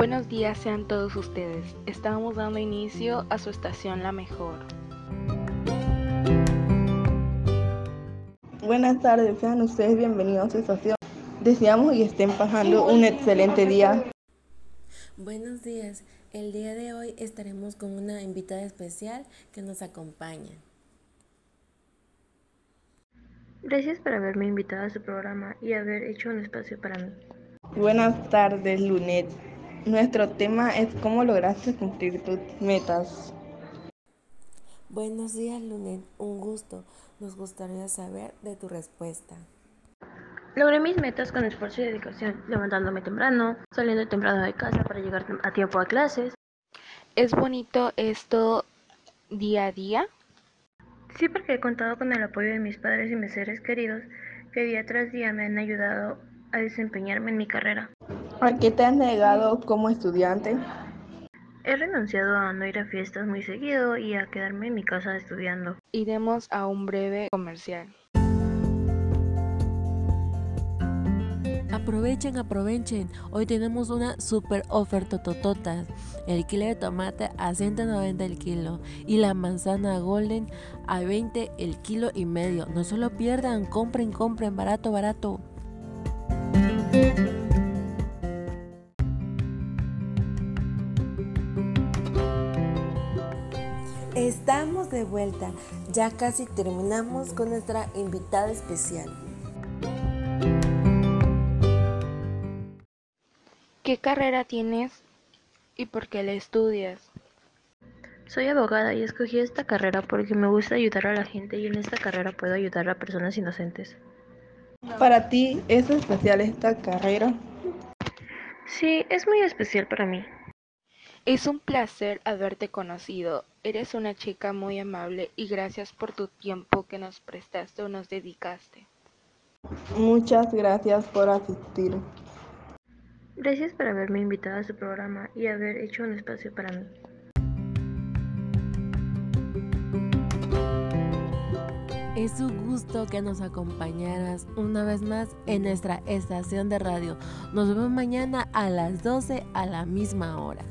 Buenos días sean todos ustedes. Estamos dando inicio a su estación La Mejor. Buenas tardes, sean ustedes bienvenidos a su estación. Deseamos y estén pasando un excelente día. Buenos días. El día de hoy estaremos con una invitada especial que nos acompaña. Gracias por haberme invitado a su programa y haber hecho un espacio para mí. Buenas tardes, Lunet. Nuestro tema es cómo lograste cumplir tus metas. Buenos días, Lunet. Un gusto. Nos gustaría saber de tu respuesta. Logré mis metas con esfuerzo y dedicación, levantándome temprano, saliendo temprano de casa para llegar a tiempo a clases. ¿Es bonito esto día a día? Sí, porque he contado con el apoyo de mis padres y mis seres queridos que día tras día me han ayudado a desempeñarme en mi carrera. ¿A qué te has negado como estudiante? He renunciado a no ir a fiestas muy seguido y a quedarme en mi casa estudiando. Iremos a un breve comercial. Aprovechen, aprovechen. Hoy tenemos una super oferta totota. El kilo de tomate a 190 el kilo y la manzana golden a 20 el kilo y medio. No se lo pierdan, compren, compren, barato, barato. Estamos de vuelta, ya casi terminamos con nuestra invitada especial. ¿Qué carrera tienes y por qué la estudias? Soy abogada y escogí esta carrera porque me gusta ayudar a la gente y en esta carrera puedo ayudar a personas inocentes. Para ti, ¿es especial esta carrera? Sí, es muy especial para mí. Es un placer haberte conocido. Eres una chica muy amable y gracias por tu tiempo que nos prestaste o nos dedicaste. Muchas gracias por asistir. Gracias por haberme invitado a su programa y haber hecho un espacio para mí. Es un gusto que nos acompañaras una vez más en nuestra estación de radio. Nos vemos mañana a las 12 a la misma hora.